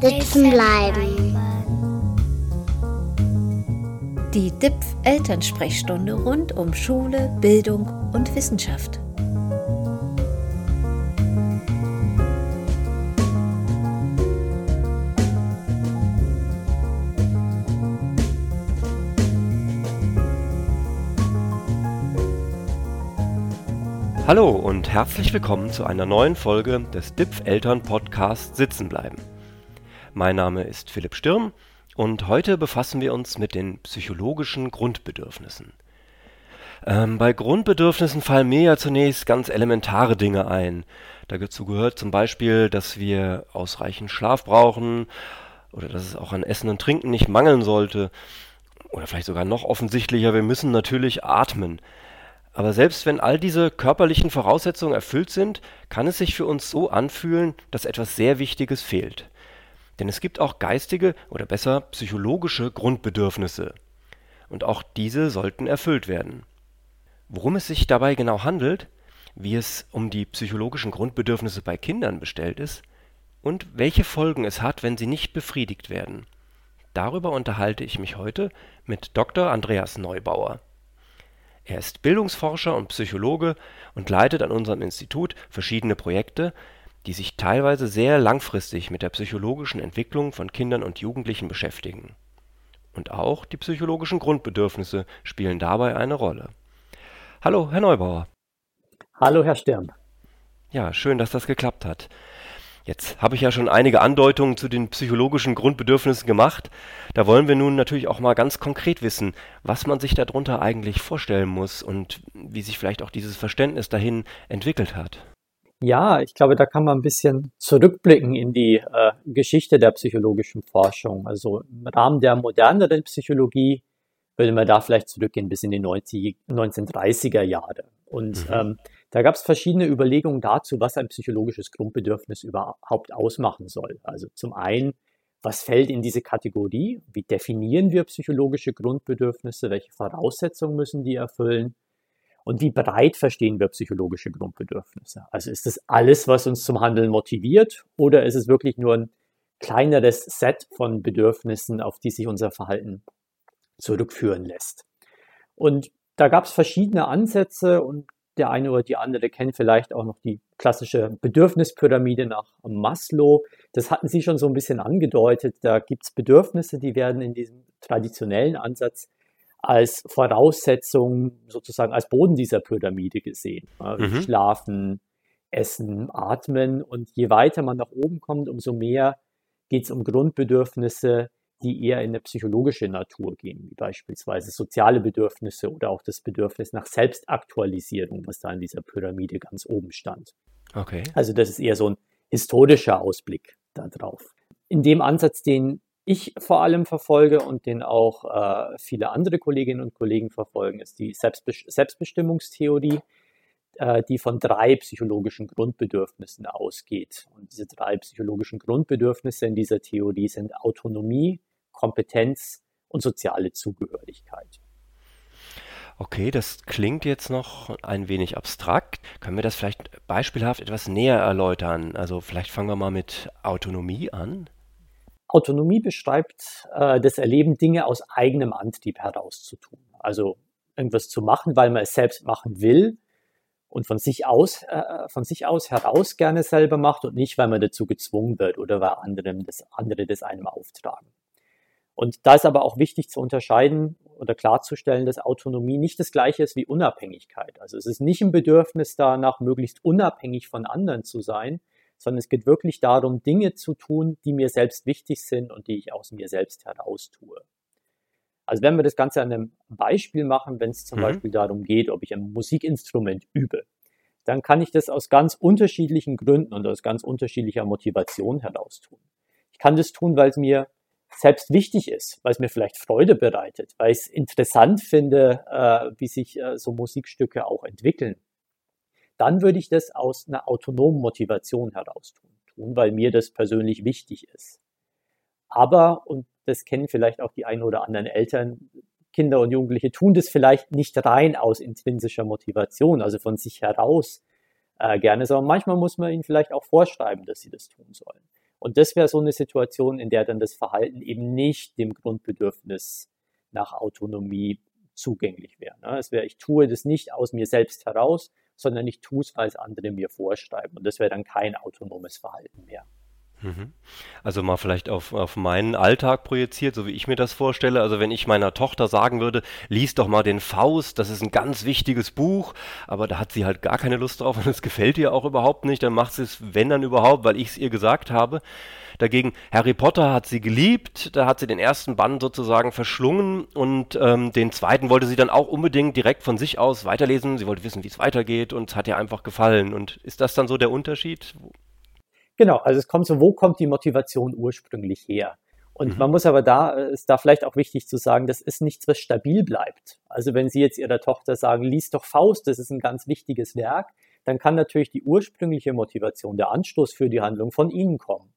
Sitzen bleiben. Die DIPF Elternsprechstunde rund um Schule, Bildung und Wissenschaft. Hallo und herzlich willkommen zu einer neuen Folge des DIPF Eltern Podcast Sitzen bleiben. Mein Name ist Philipp Stirm und heute befassen wir uns mit den psychologischen Grundbedürfnissen. Ähm, bei Grundbedürfnissen fallen mir ja zunächst ganz elementare Dinge ein. Dazu gehört zum Beispiel, dass wir ausreichend Schlaf brauchen oder dass es auch an Essen und Trinken nicht mangeln sollte. Oder vielleicht sogar noch offensichtlicher, wir müssen natürlich atmen. Aber selbst wenn all diese körperlichen Voraussetzungen erfüllt sind, kann es sich für uns so anfühlen, dass etwas sehr Wichtiges fehlt. Denn es gibt auch geistige oder besser psychologische Grundbedürfnisse. Und auch diese sollten erfüllt werden. Worum es sich dabei genau handelt, wie es um die psychologischen Grundbedürfnisse bei Kindern bestellt ist und welche Folgen es hat, wenn sie nicht befriedigt werden. Darüber unterhalte ich mich heute mit Dr. Andreas Neubauer. Er ist Bildungsforscher und Psychologe und leitet an unserem Institut verschiedene Projekte, die sich teilweise sehr langfristig mit der psychologischen Entwicklung von Kindern und Jugendlichen beschäftigen. Und auch die psychologischen Grundbedürfnisse spielen dabei eine Rolle. Hallo, Herr Neubauer. Hallo, Herr Stirn. Ja, schön, dass das geklappt hat. Jetzt habe ich ja schon einige Andeutungen zu den psychologischen Grundbedürfnissen gemacht. Da wollen wir nun natürlich auch mal ganz konkret wissen, was man sich darunter eigentlich vorstellen muss und wie sich vielleicht auch dieses Verständnis dahin entwickelt hat. Ja, ich glaube, da kann man ein bisschen zurückblicken in die äh, Geschichte der psychologischen Forschung. Also im Rahmen der moderneren Psychologie würde man da vielleicht zurückgehen bis in die 90, 1930er Jahre. Und mhm. ähm, da gab es verschiedene Überlegungen dazu, was ein psychologisches Grundbedürfnis überhaupt ausmachen soll. Also zum einen, was fällt in diese Kategorie? Wie definieren wir psychologische Grundbedürfnisse? Welche Voraussetzungen müssen die erfüllen? Und wie breit verstehen wir psychologische Grundbedürfnisse? Also ist das alles, was uns zum Handeln motiviert? Oder ist es wirklich nur ein kleineres Set von Bedürfnissen, auf die sich unser Verhalten zurückführen lässt? Und da gab es verschiedene Ansätze und der eine oder die andere kennt vielleicht auch noch die klassische Bedürfnispyramide nach Maslow. Das hatten Sie schon so ein bisschen angedeutet. Da gibt es Bedürfnisse, die werden in diesem traditionellen Ansatz als Voraussetzung, sozusagen als Boden dieser Pyramide gesehen. Mhm. Schlafen, Essen, Atmen. Und je weiter man nach oben kommt, umso mehr geht es um Grundbedürfnisse, die eher in eine psychologische Natur gehen, wie beispielsweise soziale Bedürfnisse oder auch das Bedürfnis nach Selbstaktualisierung, was da in dieser Pyramide ganz oben stand. Okay. Also das ist eher so ein historischer Ausblick darauf. In dem Ansatz, den ich vor allem verfolge und den auch äh, viele andere Kolleginnen und Kollegen verfolgen, ist die Selbstbe Selbstbestimmungstheorie, äh, die von drei psychologischen Grundbedürfnissen ausgeht. Und diese drei psychologischen Grundbedürfnisse in dieser Theorie sind Autonomie, Kompetenz und soziale Zugehörigkeit. Okay, das klingt jetzt noch ein wenig abstrakt. Können wir das vielleicht beispielhaft etwas näher erläutern? Also vielleicht fangen wir mal mit Autonomie an. Autonomie beschreibt äh, das Erleben, Dinge aus eigenem Antrieb herauszutun. Also irgendwas zu machen, weil man es selbst machen will und von sich aus, äh, von sich aus heraus gerne selber macht und nicht, weil man dazu gezwungen wird oder weil anderem das, andere das einem auftragen. Und da ist aber auch wichtig zu unterscheiden oder klarzustellen, dass Autonomie nicht das gleiche ist wie Unabhängigkeit. Also es ist nicht ein Bedürfnis danach, möglichst unabhängig von anderen zu sein, sondern es geht wirklich darum, Dinge zu tun, die mir selbst wichtig sind und die ich aus mir selbst heraus tue. Also wenn wir das Ganze an einem Beispiel machen, wenn es zum mhm. Beispiel darum geht, ob ich ein Musikinstrument übe, dann kann ich das aus ganz unterschiedlichen Gründen und aus ganz unterschiedlicher Motivation heraus tun. Ich kann das tun, weil es mir selbst wichtig ist, weil es mir vielleicht Freude bereitet, weil ich es interessant finde, äh, wie sich äh, so Musikstücke auch entwickeln, dann würde ich das aus einer autonomen Motivation heraus tun, tun, weil mir das persönlich wichtig ist. Aber, und das kennen vielleicht auch die ein oder anderen Eltern, Kinder und Jugendliche tun das vielleicht nicht rein aus intrinsischer Motivation, also von sich heraus äh, gerne, sondern manchmal muss man ihnen vielleicht auch vorschreiben, dass sie das tun sollen. Und das wäre so eine Situation, in der dann das Verhalten eben nicht dem Grundbedürfnis nach Autonomie zugänglich wäre. Ne? Es wäre, ich tue das nicht aus mir selbst heraus, sondern ich tue es, weil es andere mir vorschreiben. Und das wäre dann kein autonomes Verhalten mehr. Mhm. Also mal vielleicht auf, auf meinen Alltag projiziert, so wie ich mir das vorstelle. Also wenn ich meiner Tochter sagen würde, lies doch mal den Faust, das ist ein ganz wichtiges Buch, aber da hat sie halt gar keine Lust drauf und es gefällt ihr auch überhaupt nicht, dann macht sie es, wenn dann überhaupt, weil ich es ihr gesagt habe. Dagegen Harry Potter hat sie geliebt, da hat sie den ersten Band sozusagen verschlungen und ähm, den zweiten wollte sie dann auch unbedingt direkt von sich aus weiterlesen. Sie wollte wissen, wie es weitergeht und es hat ihr einfach gefallen. Und ist das dann so der Unterschied? Genau, also es kommt so, wo kommt die Motivation ursprünglich her? Und mhm. man muss aber da, äh, ist da vielleicht auch wichtig zu sagen, das ist nichts, was stabil bleibt. Also wenn Sie jetzt Ihrer Tochter sagen, lies doch Faust, das ist ein ganz wichtiges Werk, dann kann natürlich die ursprüngliche Motivation, der Anstoß für die Handlung von Ihnen kommen.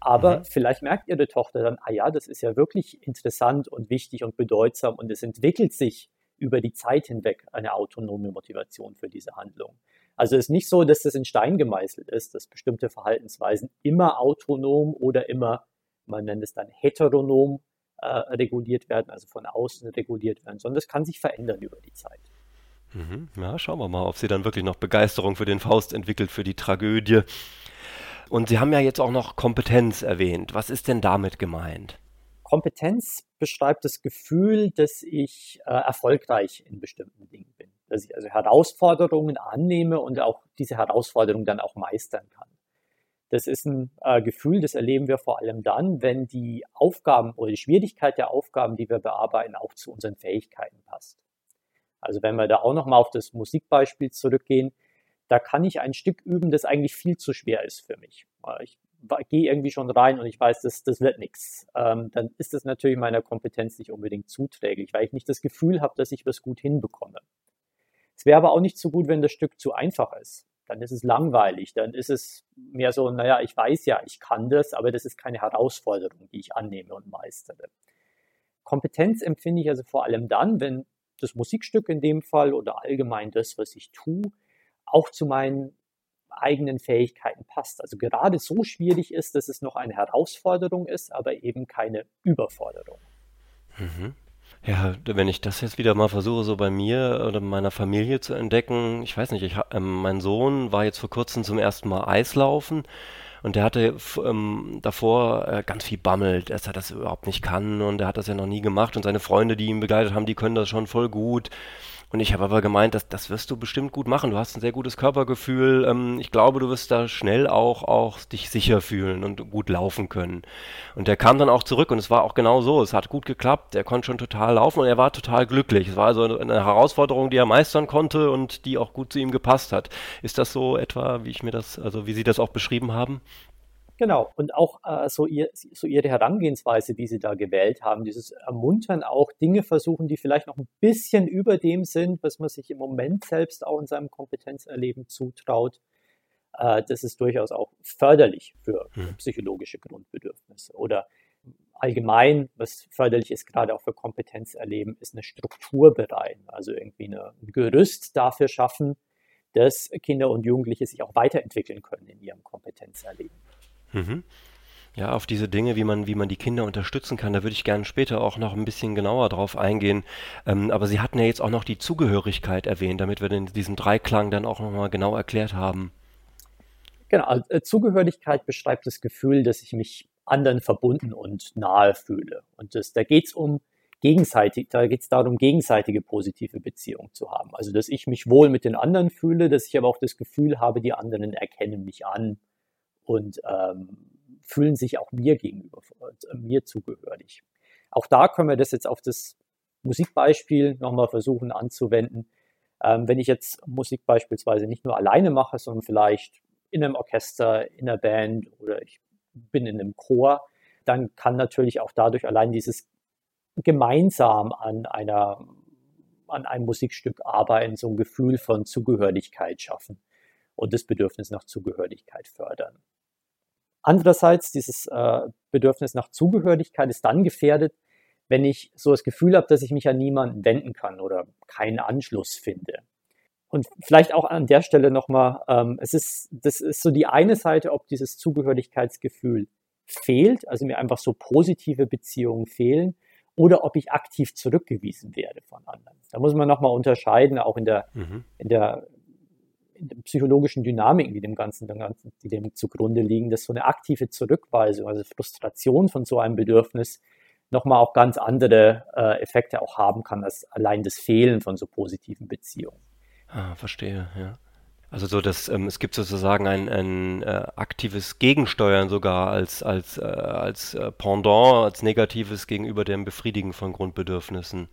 Aber mhm. vielleicht merkt Ihre Tochter dann, ah ja, das ist ja wirklich interessant und wichtig und bedeutsam und es entwickelt sich über die Zeit hinweg eine autonome Motivation für diese Handlung. Also es ist nicht so, dass das in Stein gemeißelt ist, dass bestimmte Verhaltensweisen immer autonom oder immer, man nennt es dann heteronom äh, reguliert werden, also von außen reguliert werden, sondern das kann sich verändern über die Zeit. Mhm. Ja, schauen wir mal, ob sie dann wirklich noch Begeisterung für den Faust entwickelt, für die Tragödie. Und Sie haben ja jetzt auch noch Kompetenz erwähnt. Was ist denn damit gemeint? Kompetenz beschreibt das Gefühl, dass ich äh, erfolgreich in bestimmten Dingen bin dass ich also Herausforderungen annehme und auch diese Herausforderungen dann auch meistern kann. Das ist ein äh, Gefühl, das erleben wir vor allem dann, wenn die Aufgaben oder die Schwierigkeit der Aufgaben, die wir bearbeiten, auch zu unseren Fähigkeiten passt. Also wenn wir da auch nochmal auf das Musikbeispiel zurückgehen, da kann ich ein Stück üben, das eigentlich viel zu schwer ist für mich. Ich gehe irgendwie schon rein und ich weiß, das, das wird nichts. Ähm, dann ist das natürlich meiner Kompetenz nicht unbedingt zuträglich, weil ich nicht das Gefühl habe, dass ich was gut hinbekomme. Es wäre aber auch nicht so gut, wenn das Stück zu einfach ist. Dann ist es langweilig, dann ist es mehr so, naja, ich weiß ja, ich kann das, aber das ist keine Herausforderung, die ich annehme und meistere. Kompetenz empfinde ich also vor allem dann, wenn das Musikstück in dem Fall oder allgemein das, was ich tue, auch zu meinen eigenen Fähigkeiten passt. Also gerade so schwierig ist, dass es noch eine Herausforderung ist, aber eben keine Überforderung. Mhm. Ja, wenn ich das jetzt wieder mal versuche, so bei mir oder meiner Familie zu entdecken, ich weiß nicht, ich, ähm, mein Sohn war jetzt vor kurzem zum ersten Mal Eislaufen und der hatte ähm, davor äh, ganz viel bammelt, dass er das überhaupt nicht kann und er hat das ja noch nie gemacht und seine Freunde, die ihn begleitet haben, die können das schon voll gut. Und ich habe aber gemeint, dass, das wirst du bestimmt gut machen. Du hast ein sehr gutes Körpergefühl. Ähm, ich glaube, du wirst da schnell auch, auch dich sicher fühlen und gut laufen können. Und der kam dann auch zurück und es war auch genau so. Es hat gut geklappt. Er konnte schon total laufen und er war total glücklich. Es war also eine Herausforderung, die er meistern konnte und die auch gut zu ihm gepasst hat. Ist das so etwa, wie ich mir das, also wie Sie das auch beschrieben haben? Genau, und auch äh, so, ihr, so ihre Herangehensweise, die sie da gewählt haben, dieses Ermuntern, auch Dinge versuchen, die vielleicht noch ein bisschen über dem sind, was man sich im Moment selbst auch in seinem Kompetenzerleben zutraut, äh, das ist durchaus auch förderlich für hm. psychologische Grundbedürfnisse. Oder allgemein, was förderlich ist, gerade auch für Kompetenzerleben, ist eine Struktur bereiten, also irgendwie eine, ein Gerüst dafür schaffen, dass Kinder und Jugendliche sich auch weiterentwickeln können in ihrem Kompetenzerleben. Mhm. Ja, auf diese Dinge, wie man, wie man die Kinder unterstützen kann, da würde ich gerne später auch noch ein bisschen genauer drauf eingehen. Ähm, aber Sie hatten ja jetzt auch noch die Zugehörigkeit erwähnt, damit wir den, diesen Dreiklang dann auch nochmal genau erklärt haben. Genau, also, äh, Zugehörigkeit beschreibt das Gefühl, dass ich mich anderen verbunden und nahe fühle. Und das, da geht es um gegenseitig, da geht es darum, gegenseitige positive Beziehungen zu haben. Also dass ich mich wohl mit den anderen fühle, dass ich aber auch das Gefühl habe, die anderen erkennen mich an und ähm, fühlen sich auch mir gegenüber, äh, mir zugehörig. Auch da können wir das jetzt auf das Musikbeispiel nochmal versuchen anzuwenden. Ähm, wenn ich jetzt Musik beispielsweise nicht nur alleine mache, sondern vielleicht in einem Orchester, in einer Band oder ich bin in einem Chor, dann kann natürlich auch dadurch allein dieses gemeinsam an einer an einem Musikstück arbeiten, so ein Gefühl von Zugehörigkeit schaffen und das Bedürfnis nach Zugehörigkeit fördern. Andererseits, dieses äh, Bedürfnis nach Zugehörigkeit ist dann gefährdet, wenn ich so das Gefühl habe, dass ich mich an niemanden wenden kann oder keinen Anschluss finde. Und vielleicht auch an der Stelle nochmal, ähm, es ist, das ist so die eine Seite, ob dieses Zugehörigkeitsgefühl fehlt, also mir einfach so positive Beziehungen fehlen, oder ob ich aktiv zurückgewiesen werde von anderen. Da muss man nochmal unterscheiden, auch in der, mhm. in der psychologischen Dynamiken, die dem Ganzen, die dem zugrunde liegen, dass so eine aktive Zurückweisung, also Frustration von so einem Bedürfnis, nochmal auch ganz andere äh, Effekte auch haben kann, als allein das Fehlen von so positiven Beziehungen. Ah, verstehe, ja. Also so, dass ähm, es gibt sozusagen ein, ein äh, aktives Gegensteuern sogar als, als, äh, als äh, Pendant, als Negatives gegenüber dem Befriedigen von Grundbedürfnissen.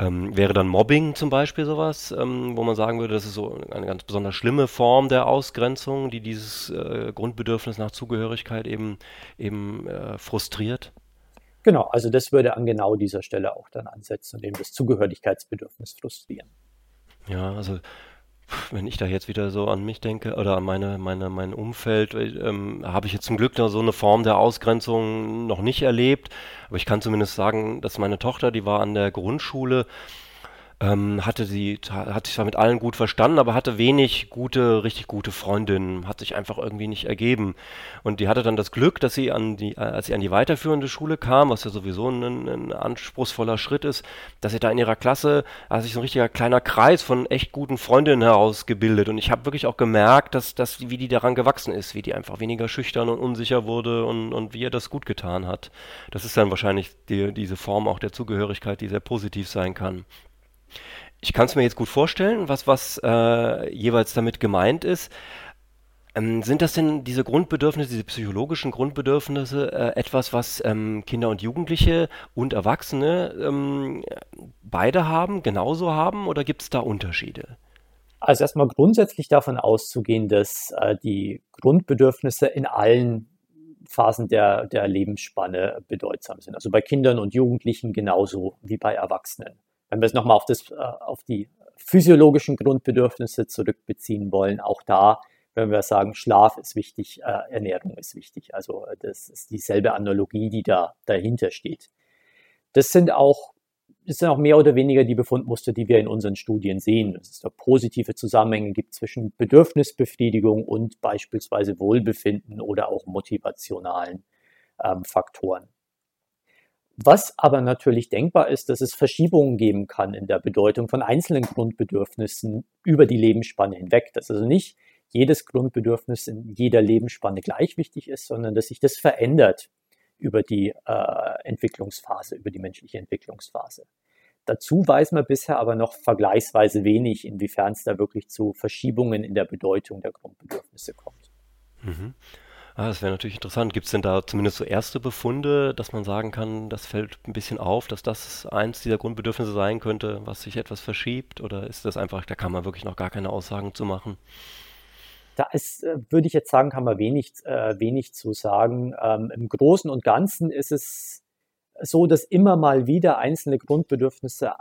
Ähm, wäre dann Mobbing zum Beispiel sowas, ähm, wo man sagen würde, das ist so eine ganz besonders schlimme Form der Ausgrenzung, die dieses äh, Grundbedürfnis nach Zugehörigkeit eben, eben äh, frustriert? Genau, also das würde an genau dieser Stelle auch dann ansetzen und eben das Zugehörigkeitsbedürfnis frustrieren. Ja, also wenn ich da jetzt wieder so an mich denke oder an meine, meine, mein Umfeld, ähm, habe ich jetzt zum Glück noch so eine Form der Ausgrenzung noch nicht erlebt. Aber ich kann zumindest sagen, dass meine Tochter, die war an der Grundschule, ähm, hatte sie, hat sich zwar mit allen gut verstanden, aber hatte wenig gute, richtig gute Freundinnen, hat sich einfach irgendwie nicht ergeben. Und die hatte dann das Glück, dass sie an die, als sie an die weiterführende Schule kam, was ja sowieso ein, ein anspruchsvoller Schritt ist, dass sie da in ihrer Klasse, hat sich so ein richtiger kleiner Kreis von echt guten Freundinnen herausgebildet. Und ich habe wirklich auch gemerkt, dass, dass, wie die daran gewachsen ist, wie die einfach weniger schüchtern und unsicher wurde und, und wie ihr das gut getan hat. Das ist dann wahrscheinlich die, diese Form auch der Zugehörigkeit, die sehr positiv sein kann. Ich kann es mir jetzt gut vorstellen, was, was äh, jeweils damit gemeint ist. Ähm, sind das denn diese Grundbedürfnisse, diese psychologischen Grundbedürfnisse, äh, etwas, was ähm, Kinder und Jugendliche und Erwachsene ähm, beide haben, genauso haben oder gibt es da Unterschiede? Also erstmal grundsätzlich davon auszugehen, dass äh, die Grundbedürfnisse in allen Phasen der, der Lebensspanne bedeutsam sind. Also bei Kindern und Jugendlichen genauso wie bei Erwachsenen wenn wir es nochmal auf, äh, auf die physiologischen Grundbedürfnisse zurückbeziehen wollen, auch da, wenn wir sagen, Schlaf ist wichtig, äh, Ernährung ist wichtig. Also äh, das ist dieselbe Analogie, die da dahinter steht. Das sind auch das sind auch mehr oder weniger die Befundmuster, die wir in unseren Studien sehen. Dass es da positive Zusammenhänge gibt zwischen Bedürfnisbefriedigung und beispielsweise Wohlbefinden oder auch motivationalen ähm, Faktoren. Was aber natürlich denkbar ist, dass es Verschiebungen geben kann in der Bedeutung von einzelnen Grundbedürfnissen über die Lebensspanne hinweg. Dass also nicht jedes Grundbedürfnis in jeder Lebensspanne gleich wichtig ist, sondern dass sich das verändert über die äh, Entwicklungsphase, über die menschliche Entwicklungsphase. Dazu weiß man bisher aber noch vergleichsweise wenig, inwiefern es da wirklich zu Verschiebungen in der Bedeutung der Grundbedürfnisse kommt. Mhm. Ah, das wäre natürlich interessant. Gibt es denn da zumindest so erste Befunde, dass man sagen kann, das fällt ein bisschen auf, dass das eins dieser Grundbedürfnisse sein könnte, was sich etwas verschiebt? Oder ist das einfach, da kann man wirklich noch gar keine Aussagen zu machen? Da ist, äh, würde ich jetzt sagen, kann man wenig, äh, wenig zu sagen. Ähm, Im Großen und Ganzen ist es so, dass immer mal wieder einzelne Grundbedürfnisse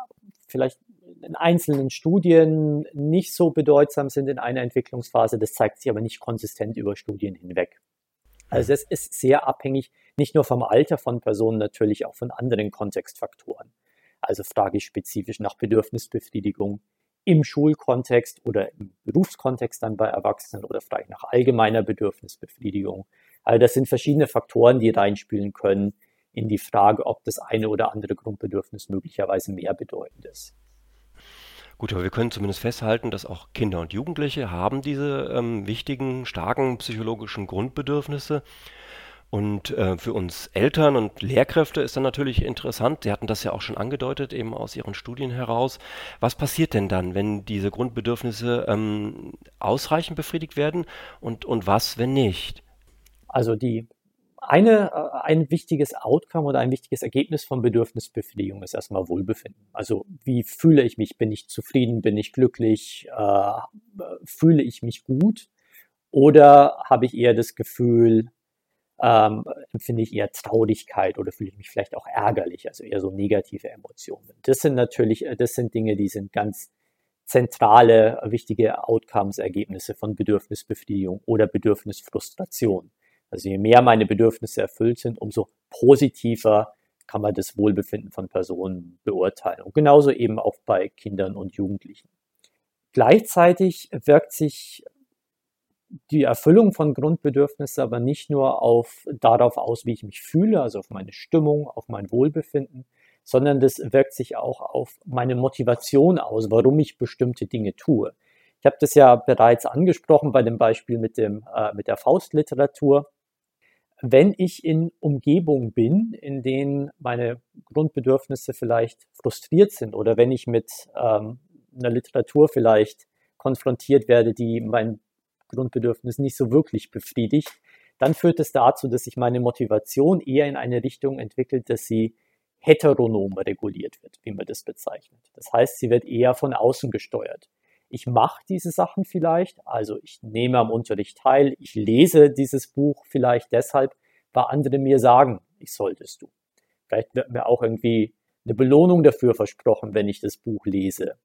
vielleicht in einzelnen Studien nicht so bedeutsam sind in einer Entwicklungsphase. Das zeigt sich aber nicht konsistent über Studien hinweg. Also es ist sehr abhängig, nicht nur vom Alter von Personen, natürlich auch von anderen Kontextfaktoren. Also frage ich spezifisch nach Bedürfnisbefriedigung im Schulkontext oder im Berufskontext dann bei Erwachsenen oder frage ich nach allgemeiner Bedürfnisbefriedigung. Also das sind verschiedene Faktoren, die reinspielen können in die Frage, ob das eine oder andere Grundbedürfnis möglicherweise mehr bedeutend ist. Gut, aber wir können zumindest festhalten, dass auch Kinder und Jugendliche haben diese ähm, wichtigen, starken psychologischen Grundbedürfnisse. Und äh, für uns Eltern und Lehrkräfte ist dann natürlich interessant, Sie hatten das ja auch schon angedeutet, eben aus Ihren Studien heraus. Was passiert denn dann, wenn diese Grundbedürfnisse ähm, ausreichend befriedigt werden und, und was, wenn nicht? Also die eine, äh, ein wichtiges Outcome oder ein wichtiges Ergebnis von Bedürfnisbefriedigung ist erstmal Wohlbefinden. Also wie fühle ich mich? Bin ich zufrieden? Bin ich glücklich? Äh, fühle ich mich gut? Oder habe ich eher das Gefühl, ähm, empfinde ich eher Traurigkeit oder fühle ich mich vielleicht auch ärgerlich, also eher so negative Emotionen. Das sind natürlich, äh, das sind Dinge, die sind ganz zentrale, wichtige Outcomes, Ergebnisse von Bedürfnisbefriedigung oder Bedürfnisfrustration. Also je mehr meine Bedürfnisse erfüllt sind, umso positiver kann man das Wohlbefinden von Personen beurteilen. Und genauso eben auch bei Kindern und Jugendlichen. Gleichzeitig wirkt sich die Erfüllung von Grundbedürfnissen aber nicht nur auf, darauf aus, wie ich mich fühle, also auf meine Stimmung, auf mein Wohlbefinden, sondern das wirkt sich auch auf meine Motivation aus, warum ich bestimmte Dinge tue. Ich habe das ja bereits angesprochen bei dem Beispiel mit, dem, äh, mit der Faustliteratur. Wenn ich in Umgebungen bin, in denen meine Grundbedürfnisse vielleicht frustriert sind oder wenn ich mit ähm, einer Literatur vielleicht konfrontiert werde, die mein Grundbedürfnis nicht so wirklich befriedigt, dann führt es dazu, dass sich meine Motivation eher in eine Richtung entwickelt, dass sie heteronom reguliert wird, wie man das bezeichnet. Das heißt, sie wird eher von außen gesteuert. Ich mache diese Sachen vielleicht, also ich nehme am Unterricht teil, ich lese dieses Buch vielleicht deshalb, weil andere mir sagen, ich sollte es tun. Vielleicht wird mir auch irgendwie eine Belohnung dafür versprochen, wenn ich das Buch lese.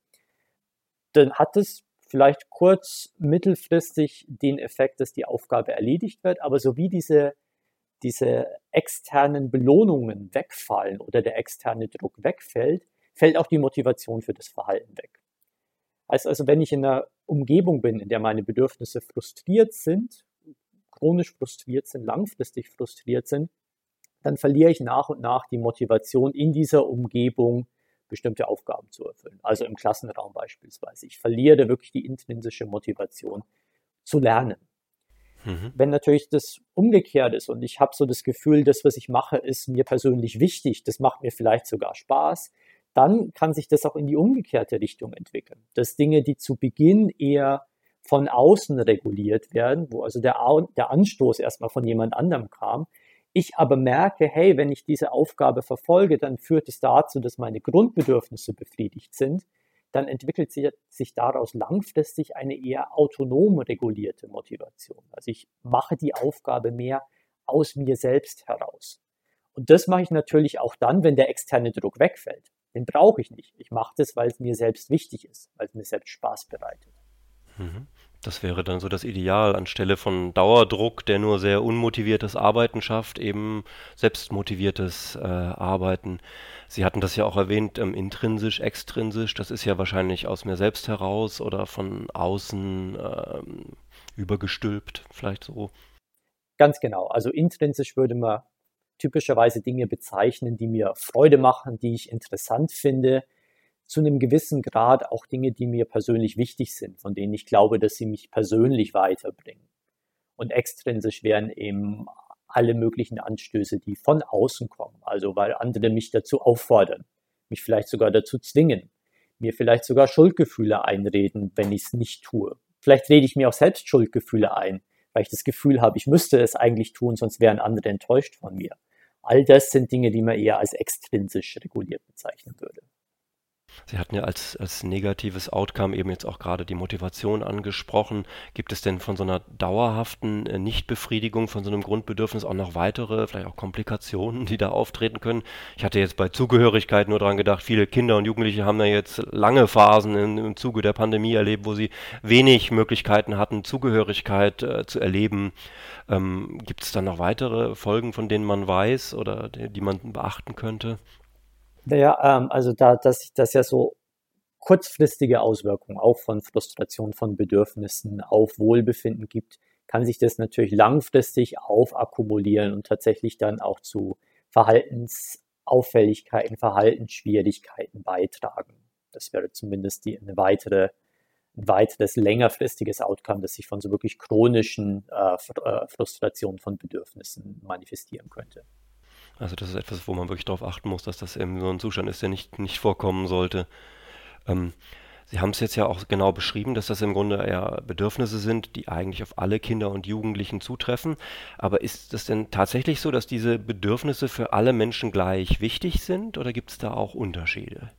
Dann hat es vielleicht kurz, mittelfristig den Effekt, dass die Aufgabe erledigt wird, aber so wie diese diese externen Belohnungen wegfallen oder der externe Druck wegfällt, fällt auch die Motivation für das Verhalten weg. Heißt also, wenn ich in einer Umgebung bin, in der meine Bedürfnisse frustriert sind, chronisch frustriert sind, langfristig frustriert sind, dann verliere ich nach und nach die Motivation in dieser Umgebung bestimmte Aufgaben zu erfüllen. Also im Klassenraum beispielsweise. Ich verliere wirklich die intrinsische Motivation zu lernen. Mhm. Wenn natürlich das umgekehrt ist und ich habe so das Gefühl, das, was ich mache, ist mir persönlich wichtig, das macht mir vielleicht sogar Spaß, dann kann sich das auch in die umgekehrte Richtung entwickeln. Dass Dinge, die zu Beginn eher von außen reguliert werden, wo also der, der Anstoß erstmal von jemand anderem kam, ich aber merke, hey, wenn ich diese Aufgabe verfolge, dann führt es dazu, dass meine Grundbedürfnisse befriedigt sind dann entwickelt sich, sich daraus langfristig eine eher autonom regulierte Motivation. Also ich mache die Aufgabe mehr aus mir selbst heraus. Und das mache ich natürlich auch dann, wenn der externe Druck wegfällt. Den brauche ich nicht. Ich mache das, weil es mir selbst wichtig ist, weil es mir selbst Spaß bereitet. Mhm. Das wäre dann so das Ideal, anstelle von Dauerdruck, der nur sehr unmotiviertes Arbeiten schafft, eben selbstmotiviertes äh, Arbeiten. Sie hatten das ja auch erwähnt, ähm, intrinsisch, extrinsisch, das ist ja wahrscheinlich aus mir selbst heraus oder von außen ähm, übergestülpt, vielleicht so. Ganz genau. Also intrinsisch würde man typischerweise Dinge bezeichnen, die mir Freude machen, die ich interessant finde, zu einem gewissen Grad auch Dinge, die mir persönlich wichtig sind, von denen ich glaube, dass sie mich persönlich weiterbringen. Und extrinsisch wären eben alle möglichen Anstöße, die von außen kommen, also weil andere mich dazu auffordern, mich vielleicht sogar dazu zwingen, mir vielleicht sogar Schuldgefühle einreden, wenn ich es nicht tue. Vielleicht rede ich mir auch selbst Schuldgefühle ein, weil ich das Gefühl habe, ich müsste es eigentlich tun, sonst wären andere enttäuscht von mir. All das sind Dinge, die man eher als extrinsisch reguliert bezeichnen würde. Sie hatten ja als, als negatives Outcome eben jetzt auch gerade die Motivation angesprochen. Gibt es denn von so einer dauerhaften äh, Nichtbefriedigung von so einem Grundbedürfnis auch noch weitere, vielleicht auch Komplikationen, die da auftreten können? Ich hatte jetzt bei Zugehörigkeit nur daran gedacht, viele Kinder und Jugendliche haben da jetzt lange Phasen in, im Zuge der Pandemie erlebt, wo sie wenig Möglichkeiten hatten, Zugehörigkeit äh, zu erleben. Ähm, gibt es da noch weitere Folgen, von denen man weiß oder die, die man beachten könnte? Naja, ähm, also da, dass das ja so kurzfristige Auswirkungen auch von Frustration von Bedürfnissen auf Wohlbefinden gibt, kann sich das natürlich langfristig aufakkumulieren und tatsächlich dann auch zu Verhaltensauffälligkeiten, Verhaltensschwierigkeiten beitragen. Das wäre zumindest die, eine weitere, ein weiteres längerfristiges Outcome, das sich von so wirklich chronischen äh, äh Frustrationen von Bedürfnissen manifestieren könnte. Also das ist etwas, wo man wirklich darauf achten muss, dass das eben so ein Zustand ist, der nicht, nicht vorkommen sollte. Ähm, Sie haben es jetzt ja auch genau beschrieben, dass das im Grunde eher Bedürfnisse sind, die eigentlich auf alle Kinder und Jugendlichen zutreffen. Aber ist es denn tatsächlich so, dass diese Bedürfnisse für alle Menschen gleich wichtig sind oder gibt es da auch Unterschiede?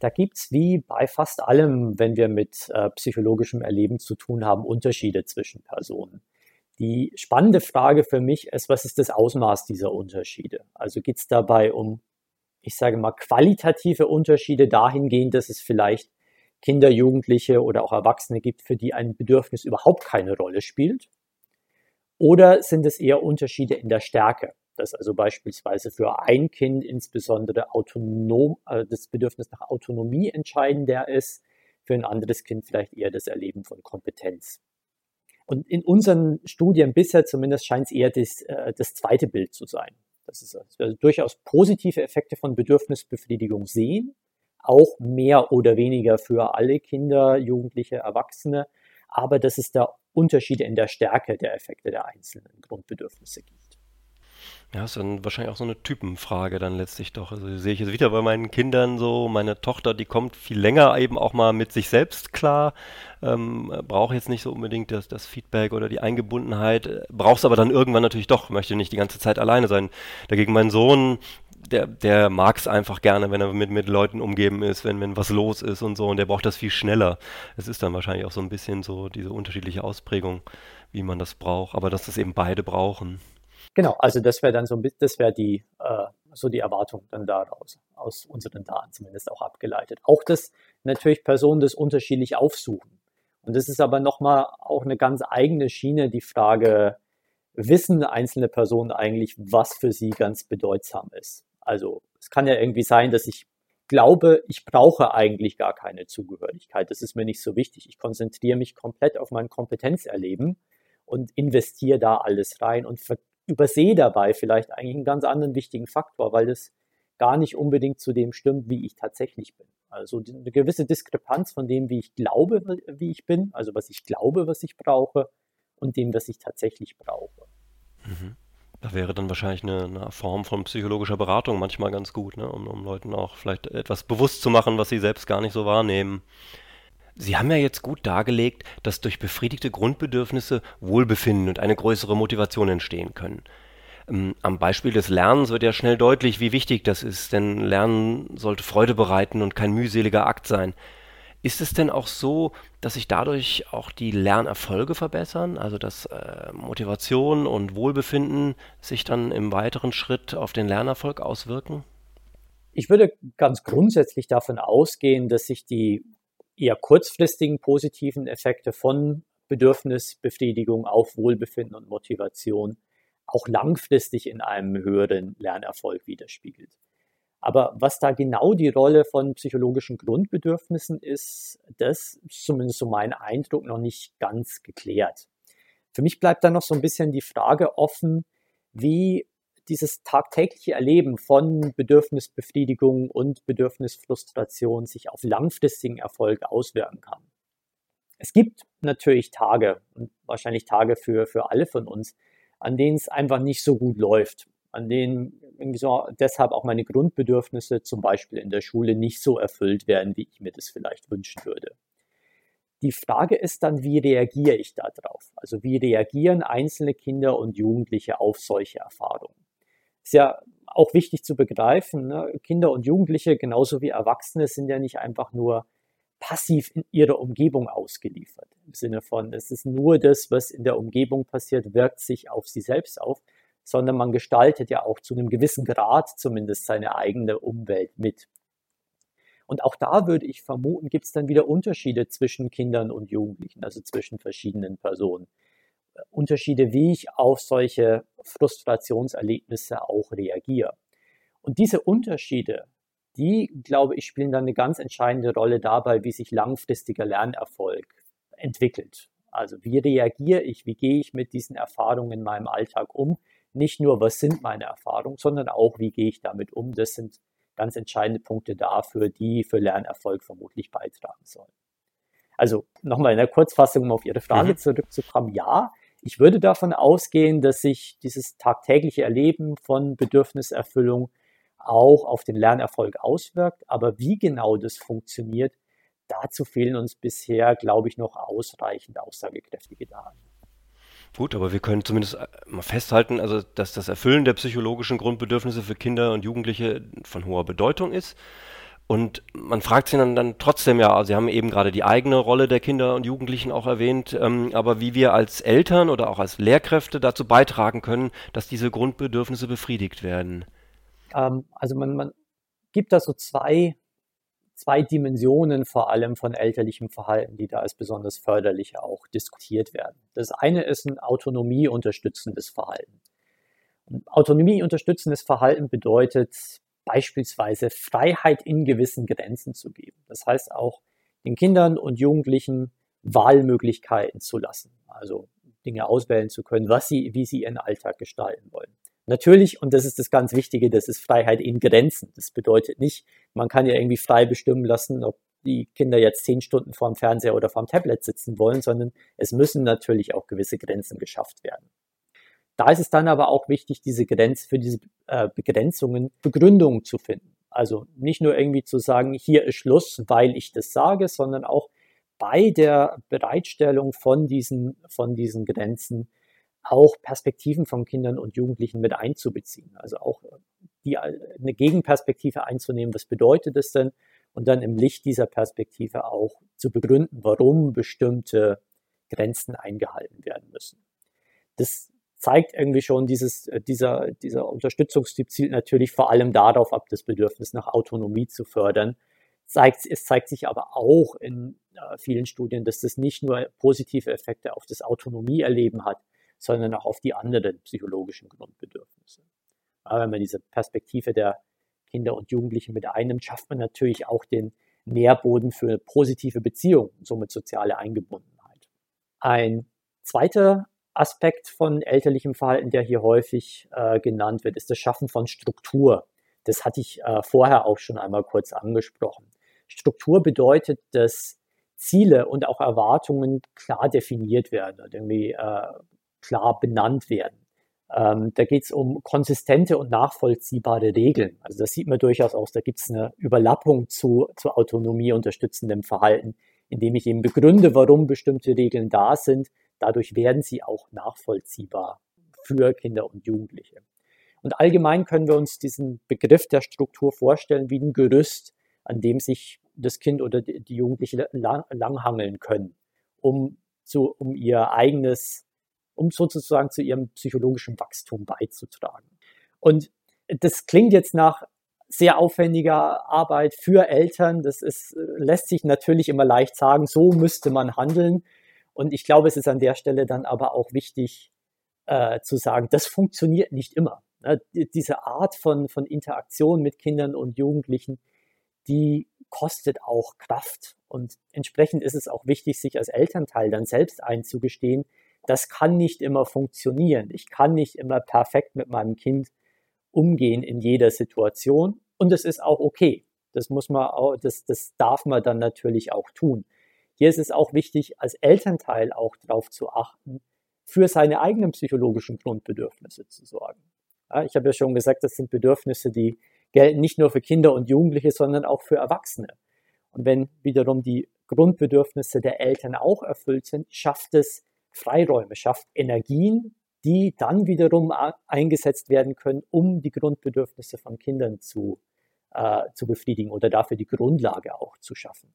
Da gibt es wie bei fast allem, wenn wir mit äh, psychologischem Erleben zu tun haben, Unterschiede zwischen Personen. Die spannende Frage für mich ist, was ist das Ausmaß dieser Unterschiede? Also geht es dabei um, ich sage mal, qualitative Unterschiede dahingehend, dass es vielleicht Kinder, Jugendliche oder auch Erwachsene gibt, für die ein Bedürfnis überhaupt keine Rolle spielt? Oder sind es eher Unterschiede in der Stärke? Dass also beispielsweise für ein Kind insbesondere autonom, äh, das Bedürfnis nach Autonomie entscheidender ist, für ein anderes Kind vielleicht eher das Erleben von Kompetenz. Und in unseren Studien bisher zumindest scheint es eher das, äh, das zweite Bild zu sein. Das ist dass durchaus positive Effekte von Bedürfnisbefriedigung sehen, auch mehr oder weniger für alle Kinder, Jugendliche, Erwachsene, aber dass es da Unterschiede in der Stärke der Effekte der einzelnen Grundbedürfnisse gibt. Ja, ist dann wahrscheinlich auch so eine Typenfrage dann letztlich doch. Also sehe ich jetzt wieder bei meinen Kindern so, meine Tochter, die kommt viel länger eben auch mal mit sich selbst klar, ähm, braucht jetzt nicht so unbedingt das, das Feedback oder die Eingebundenheit, braucht es aber dann irgendwann natürlich doch, möchte nicht die ganze Zeit alleine sein. Dagegen mein Sohn, der, der mag es einfach gerne, wenn er mit, mit Leuten umgeben ist, wenn, wenn was los ist und so, und der braucht das viel schneller. Es ist dann wahrscheinlich auch so ein bisschen so diese unterschiedliche Ausprägung, wie man das braucht, aber dass das eben beide brauchen. Genau, also das wäre dann so ein das wäre die, äh, so die Erwartung dann daraus, aus unseren Daten zumindest auch abgeleitet. Auch dass natürlich Personen das unterschiedlich aufsuchen. Und das ist aber nochmal auch eine ganz eigene Schiene, die Frage, wissen einzelne Personen eigentlich, was für sie ganz bedeutsam ist? Also es kann ja irgendwie sein, dass ich glaube, ich brauche eigentlich gar keine Zugehörigkeit. Das ist mir nicht so wichtig. Ich konzentriere mich komplett auf mein Kompetenzerleben und investiere da alles rein und übersehe dabei vielleicht eigentlich einen ganz anderen wichtigen Faktor, weil das gar nicht unbedingt zu dem stimmt, wie ich tatsächlich bin. Also eine gewisse Diskrepanz von dem, wie ich glaube, wie ich bin, also was ich glaube, was ich brauche und dem, was ich tatsächlich brauche. Mhm. Da wäre dann wahrscheinlich eine, eine, Form von psychologischer Beratung manchmal ganz gut, ne? um, um Leuten auch vielleicht etwas bewusst zu machen, was sie selbst gar nicht so wahrnehmen. Sie haben ja jetzt gut dargelegt, dass durch befriedigte Grundbedürfnisse Wohlbefinden und eine größere Motivation entstehen können. Ähm, am Beispiel des Lernens wird ja schnell deutlich, wie wichtig das ist, denn Lernen sollte Freude bereiten und kein mühseliger Akt sein. Ist es denn auch so, dass sich dadurch auch die Lernerfolge verbessern, also dass äh, Motivation und Wohlbefinden sich dann im weiteren Schritt auf den Lernerfolg auswirken? Ich würde ganz grundsätzlich davon ausgehen, dass sich die eher kurzfristigen positiven Effekte von Bedürfnisbefriedigung auf Wohlbefinden und Motivation auch langfristig in einem höheren Lernerfolg widerspiegelt. Aber was da genau die Rolle von psychologischen Grundbedürfnissen ist, das ist zumindest so mein Eindruck noch nicht ganz geklärt. Für mich bleibt da noch so ein bisschen die Frage offen, wie dieses tagtägliche Erleben von Bedürfnisbefriedigung und Bedürfnisfrustration sich auf langfristigen Erfolg auswirken kann. Es gibt natürlich Tage und wahrscheinlich Tage für, für alle von uns, an denen es einfach nicht so gut läuft, an denen so deshalb auch meine Grundbedürfnisse zum Beispiel in der Schule nicht so erfüllt werden, wie ich mir das vielleicht wünschen würde. Die Frage ist dann, wie reagiere ich darauf? Also wie reagieren einzelne Kinder und Jugendliche auf solche Erfahrungen? Ist ja auch wichtig zu begreifen. Ne? Kinder und Jugendliche, genauso wie Erwachsene, sind ja nicht einfach nur passiv in ihrer Umgebung ausgeliefert. Im Sinne von, es ist nur das, was in der Umgebung passiert, wirkt sich auf sie selbst auf, sondern man gestaltet ja auch zu einem gewissen Grad zumindest seine eigene Umwelt mit. Und auch da würde ich vermuten, gibt es dann wieder Unterschiede zwischen Kindern und Jugendlichen, also zwischen verschiedenen Personen. Unterschiede, wie ich auf solche Frustrationserlebnisse auch reagiere. Und diese Unterschiede, die, glaube ich, spielen dann eine ganz entscheidende Rolle dabei, wie sich langfristiger Lernerfolg entwickelt. Also wie reagiere ich, wie gehe ich mit diesen Erfahrungen in meinem Alltag um? Nicht nur, was sind meine Erfahrungen, sondern auch, wie gehe ich damit um? Das sind ganz entscheidende Punkte dafür, die für Lernerfolg vermutlich beitragen sollen. Also nochmal in der Kurzfassung, um auf Ihre Frage mhm. zurückzukommen. Ja, ich würde davon ausgehen, dass sich dieses tagtägliche Erleben von Bedürfniserfüllung auch auf den Lernerfolg auswirkt. Aber wie genau das funktioniert, dazu fehlen uns bisher, glaube ich, noch ausreichend aussagekräftige Daten. Gut, aber wir können zumindest äh, mal festhalten, also dass das Erfüllen der psychologischen Grundbedürfnisse für Kinder und Jugendliche von hoher Bedeutung ist. Und man fragt sich dann, dann trotzdem ja, Sie haben eben gerade die eigene Rolle der Kinder und Jugendlichen auch erwähnt, ähm, aber wie wir als Eltern oder auch als Lehrkräfte dazu beitragen können, dass diese Grundbedürfnisse befriedigt werden. Ähm, also man, man gibt da so zwei, zwei Dimensionen vor allem von elterlichem Verhalten, die da als besonders förderlich auch diskutiert werden. Das eine ist ein autonomieunterstützendes Verhalten. Autonomieunterstützendes Verhalten bedeutet, beispielsweise Freiheit in gewissen Grenzen zu geben. Das heißt auch den Kindern und Jugendlichen Wahlmöglichkeiten zu lassen. Also Dinge auswählen zu können, was sie, wie sie ihren Alltag gestalten wollen. Natürlich, und das ist das ganz Wichtige, das ist Freiheit in Grenzen. Das bedeutet nicht, man kann ja irgendwie frei bestimmen lassen, ob die Kinder jetzt zehn Stunden vorm Fernseher oder vorm Tablet sitzen wollen, sondern es müssen natürlich auch gewisse Grenzen geschafft werden. Da ist es dann aber auch wichtig, diese Grenz, für diese äh, Begrenzungen Begründungen zu finden. Also nicht nur irgendwie zu sagen, hier ist Schluss, weil ich das sage, sondern auch bei der Bereitstellung von diesen, von diesen Grenzen auch Perspektiven von Kindern und Jugendlichen mit einzubeziehen. Also auch die, eine Gegenperspektive einzunehmen. Was bedeutet das denn? Und dann im Licht dieser Perspektive auch zu begründen, warum bestimmte Grenzen eingehalten werden müssen. Das zeigt irgendwie schon dieses, dieser, dieser Unterstützungstyp zielt natürlich vor allem darauf ab, das Bedürfnis nach Autonomie zu fördern. Zeigt, es zeigt sich aber auch in äh, vielen Studien, dass das nicht nur positive Effekte auf das Autonomieerleben hat, sondern auch auf die anderen psychologischen Grundbedürfnisse. Aber wenn man diese Perspektive der Kinder und Jugendlichen mit einnimmt, schafft man natürlich auch den Nährboden für positive Beziehungen somit soziale Eingebundenheit. Ein zweiter Aspekt von elterlichem Verhalten, der hier häufig äh, genannt wird, ist das Schaffen von Struktur. Das hatte ich äh, vorher auch schon einmal kurz angesprochen. Struktur bedeutet, dass Ziele und auch Erwartungen klar definiert werden und irgendwie äh, klar benannt werden. Ähm, da geht es um konsistente und nachvollziehbare Regeln. Also das sieht man durchaus aus. Da gibt es eine Überlappung zu, zu Autonomie unterstützendem Verhalten, indem ich eben begründe, warum bestimmte Regeln da sind. Dadurch werden sie auch nachvollziehbar für Kinder und Jugendliche. Und allgemein können wir uns diesen Begriff der Struktur vorstellen wie ein Gerüst, an dem sich das Kind oder die Jugendliche lang, langhangeln können, um, zu, um ihr eigenes um sozusagen zu ihrem psychologischen Wachstum beizutragen. Und das klingt jetzt nach sehr aufwendiger Arbeit für Eltern. Das ist, lässt sich natürlich immer leicht sagen, so müsste man handeln. Und ich glaube, es ist an der Stelle dann aber auch wichtig äh, zu sagen, das funktioniert nicht immer. Ne? Diese Art von, von Interaktion mit Kindern und Jugendlichen, die kostet auch Kraft. Und entsprechend ist es auch wichtig, sich als Elternteil dann selbst einzugestehen, das kann nicht immer funktionieren. Ich kann nicht immer perfekt mit meinem Kind umgehen in jeder Situation. Und es ist auch okay. Das muss man auch, das, das darf man dann natürlich auch tun. Hier ist es auch wichtig, als Elternteil auch darauf zu achten, für seine eigenen psychologischen Grundbedürfnisse zu sorgen. Ja, ich habe ja schon gesagt, das sind Bedürfnisse, die gelten nicht nur für Kinder und Jugendliche, sondern auch für Erwachsene. Und wenn wiederum die Grundbedürfnisse der Eltern auch erfüllt sind, schafft es Freiräume, schafft Energien, die dann wiederum eingesetzt werden können, um die Grundbedürfnisse von Kindern zu, äh, zu befriedigen oder dafür die Grundlage auch zu schaffen.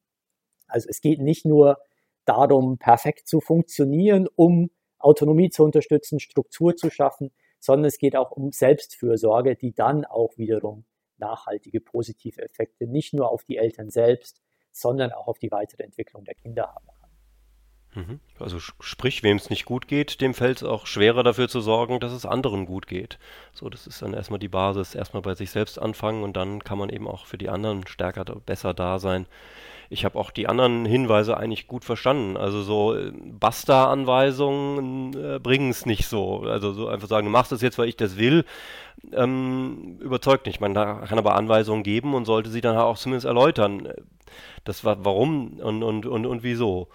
Also es geht nicht nur darum, perfekt zu funktionieren, um Autonomie zu unterstützen, Struktur zu schaffen, sondern es geht auch um Selbstfürsorge, die dann auch wiederum nachhaltige positive Effekte nicht nur auf die Eltern selbst, sondern auch auf die weitere Entwicklung der Kinder haben. Mhm. Also sprich, wem es nicht gut geht, dem fällt es auch schwerer dafür zu sorgen, dass es anderen gut geht. So, das ist dann erstmal die Basis, erstmal bei sich selbst anfangen und dann kann man eben auch für die anderen stärker, besser da sein. Ich habe auch die anderen Hinweise eigentlich gut verstanden. Also so äh, Basta-Anweisungen äh, bringen es nicht so. Also so einfach sagen, du machst das jetzt, weil ich das will, ähm, überzeugt nicht. Man kann aber Anweisungen geben und sollte sie dann auch zumindest erläutern. Das war warum und, und, und, und wieso.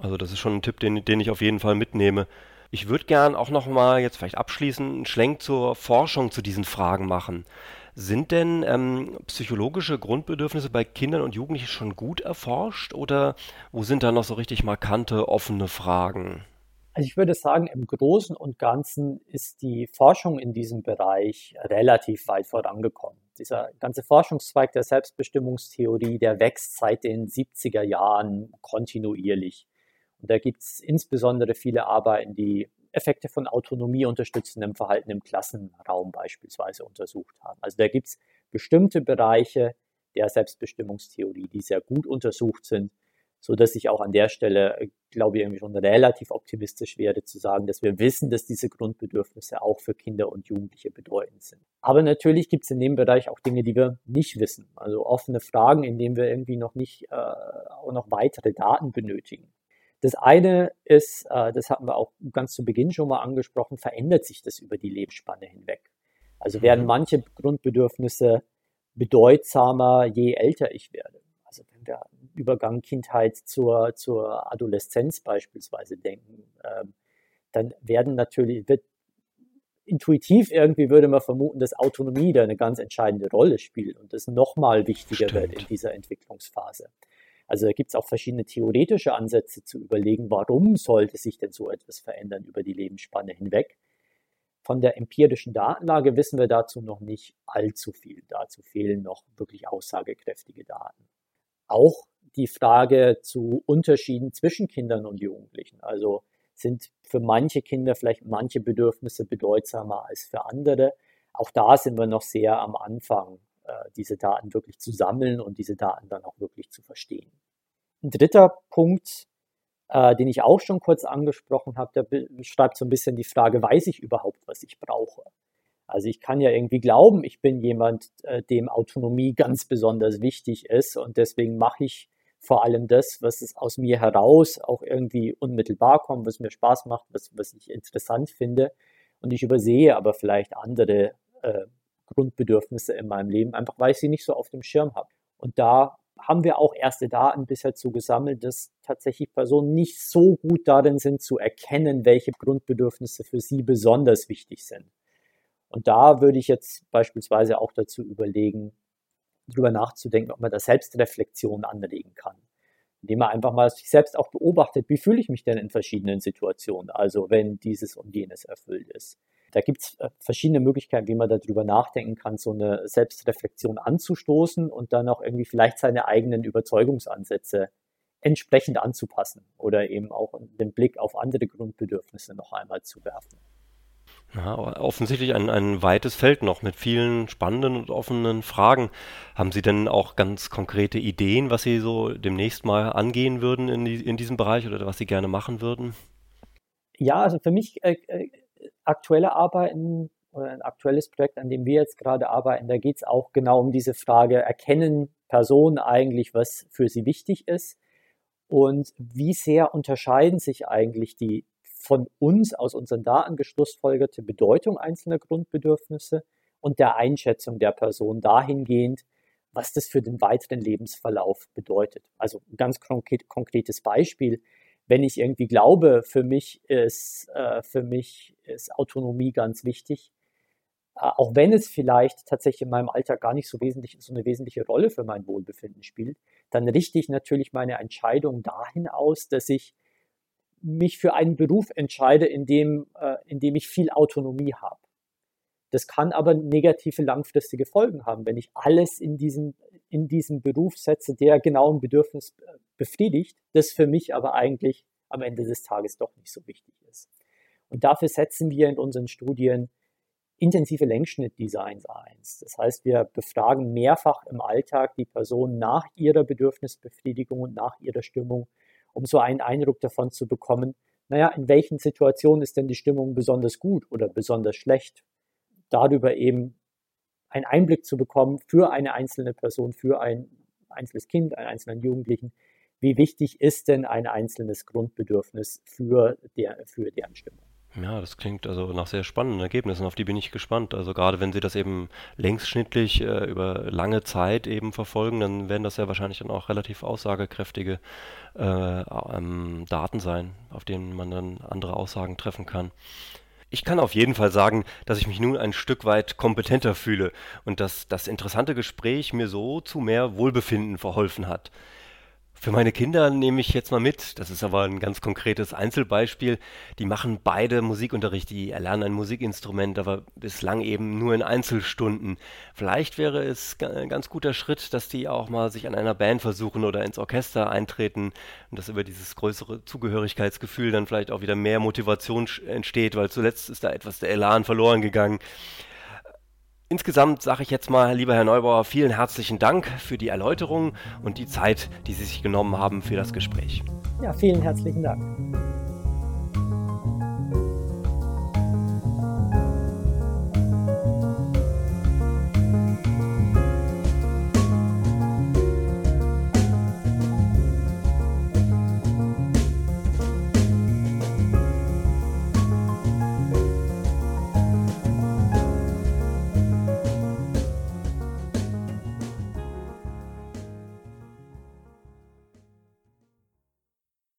Also das ist schon ein Tipp, den, den ich auf jeden Fall mitnehme. Ich würde gern auch noch mal jetzt vielleicht abschließend einen Schlenk zur Forschung zu diesen Fragen machen. Sind denn ähm, psychologische Grundbedürfnisse bei Kindern und Jugendlichen schon gut erforscht oder wo sind da noch so richtig markante, offene Fragen? Also ich würde sagen, im Großen und Ganzen ist die Forschung in diesem Bereich relativ weit vorangekommen. Dieser ganze Forschungszweig der Selbstbestimmungstheorie, der wächst seit den 70er Jahren kontinuierlich. Und da gibt es insbesondere viele Arbeiten, die Effekte von Autonomie unterstützendem Verhalten im Klassenraum beispielsweise untersucht haben. Also da gibt es bestimmte Bereiche der Selbstbestimmungstheorie, die sehr gut untersucht sind, so dass ich auch an der Stelle, glaube ich, irgendwie schon relativ optimistisch werde zu sagen, dass wir wissen, dass diese Grundbedürfnisse auch für Kinder und Jugendliche bedeutend sind. Aber natürlich gibt es in dem Bereich auch Dinge, die wir nicht wissen. Also offene Fragen, in denen wir irgendwie noch nicht, äh, auch noch weitere Daten benötigen. Das eine ist, äh, das hatten wir auch ganz zu Beginn schon mal angesprochen, verändert sich das über die Lebensspanne hinweg. Also werden mhm. manche Grundbedürfnisse bedeutsamer, je älter ich werde. Also wenn wir Übergang Kindheit zur, zur Adoleszenz beispielsweise denken, ähm, dann werden natürlich, wird intuitiv irgendwie würde man vermuten, dass Autonomie da eine ganz entscheidende Rolle spielt und das nochmal wichtiger Stimmt. wird in dieser Entwicklungsphase. Also da gibt es auch verschiedene theoretische Ansätze zu überlegen, warum sollte sich denn so etwas verändern über die Lebensspanne hinweg. Von der empirischen Datenlage wissen wir dazu noch nicht allzu viel. Dazu fehlen noch wirklich aussagekräftige Daten. Auch die Frage zu Unterschieden zwischen Kindern und Jugendlichen. Also sind für manche Kinder vielleicht manche Bedürfnisse bedeutsamer als für andere. Auch da sind wir noch sehr am Anfang, diese Daten wirklich zu sammeln und diese Daten dann auch wirklich zu verstehen. Ein dritter Punkt, äh, den ich auch schon kurz angesprochen habe, der beschreibt so ein bisschen die Frage, weiß ich überhaupt, was ich brauche? Also ich kann ja irgendwie glauben, ich bin jemand, äh, dem Autonomie ganz besonders wichtig ist und deswegen mache ich vor allem das, was es aus mir heraus auch irgendwie unmittelbar kommt, was mir Spaß macht, was, was ich interessant finde. Und ich übersehe aber vielleicht andere äh, Grundbedürfnisse in meinem Leben, einfach weil ich sie nicht so auf dem Schirm habe. Und da haben wir auch erste Daten bisher zu gesammelt, dass tatsächlich Personen nicht so gut darin sind zu erkennen, welche Grundbedürfnisse für sie besonders wichtig sind. Und da würde ich jetzt beispielsweise auch dazu überlegen, darüber nachzudenken, ob man da Selbstreflexion anregen kann. Indem man einfach mal sich selbst auch beobachtet, wie fühle ich mich denn in verschiedenen Situationen, also wenn dieses und jenes erfüllt ist. Da gibt es äh, verschiedene Möglichkeiten, wie man darüber nachdenken kann, so eine Selbstreflexion anzustoßen und dann auch irgendwie vielleicht seine eigenen Überzeugungsansätze entsprechend anzupassen oder eben auch den Blick auf andere Grundbedürfnisse noch einmal zu werfen. Ja, offensichtlich ein, ein weites Feld noch mit vielen spannenden und offenen Fragen. Haben Sie denn auch ganz konkrete Ideen, was Sie so demnächst mal angehen würden in, die, in diesem Bereich oder was Sie gerne machen würden? Ja, also für mich äh, äh, aktuelle Arbeiten oder ein aktuelles Projekt, an dem wir jetzt gerade arbeiten, da geht es auch genau um diese Frage, erkennen Personen eigentlich, was für sie wichtig ist und wie sehr unterscheiden sich eigentlich die von uns aus unseren Daten geschlussfolgerte Bedeutung einzelner Grundbedürfnisse und der Einschätzung der Person dahingehend, was das für den weiteren Lebensverlauf bedeutet. Also ein ganz konkret, konkretes Beispiel. Wenn ich irgendwie glaube, für mich ist, äh, für mich ist Autonomie ganz wichtig, äh, auch wenn es vielleicht tatsächlich in meinem Alltag gar nicht so wesentlich, so eine wesentliche Rolle für mein Wohlbefinden spielt, dann richte ich natürlich meine Entscheidung dahin aus, dass ich mich für einen Beruf entscheide, in dem, äh, in dem ich viel Autonomie habe. Das kann aber negative langfristige Folgen haben, wenn ich alles in diesen, in diesen Beruf setze, der genau ein Bedürfnis äh, befriedigt, das für mich aber eigentlich am Ende des Tages doch nicht so wichtig ist. Und dafür setzen wir in unseren Studien intensive Längsschnittdesigns ein. Das heißt, wir befragen mehrfach im Alltag die Person nach ihrer Bedürfnisbefriedigung und nach ihrer Stimmung um so einen Eindruck davon zu bekommen, naja, in welchen Situationen ist denn die Stimmung besonders gut oder besonders schlecht. Darüber eben einen Einblick zu bekommen für eine einzelne Person, für ein einzelnes Kind, einen einzelnen Jugendlichen, wie wichtig ist denn ein einzelnes Grundbedürfnis für, der, für deren Stimmung. Ja, das klingt also nach sehr spannenden Ergebnissen, auf die bin ich gespannt. Also gerade wenn Sie das eben längsschnittlich äh, über lange Zeit eben verfolgen, dann werden das ja wahrscheinlich dann auch relativ aussagekräftige äh, ähm, Daten sein, auf denen man dann andere Aussagen treffen kann. Ich kann auf jeden Fall sagen, dass ich mich nun ein Stück weit kompetenter fühle und dass das interessante Gespräch mir so zu mehr Wohlbefinden verholfen hat. Für meine Kinder nehme ich jetzt mal mit, das ist aber ein ganz konkretes Einzelbeispiel, die machen beide Musikunterricht, die erlernen ein Musikinstrument, aber bislang eben nur in Einzelstunden. Vielleicht wäre es ein ganz guter Schritt, dass die auch mal sich an einer Band versuchen oder ins Orchester eintreten und dass über dieses größere Zugehörigkeitsgefühl dann vielleicht auch wieder mehr Motivation entsteht, weil zuletzt ist da etwas der Elan verloren gegangen. Insgesamt sage ich jetzt mal, lieber Herr Neubauer, vielen herzlichen Dank für die Erläuterung und die Zeit, die Sie sich genommen haben für das Gespräch. Ja, vielen herzlichen Dank.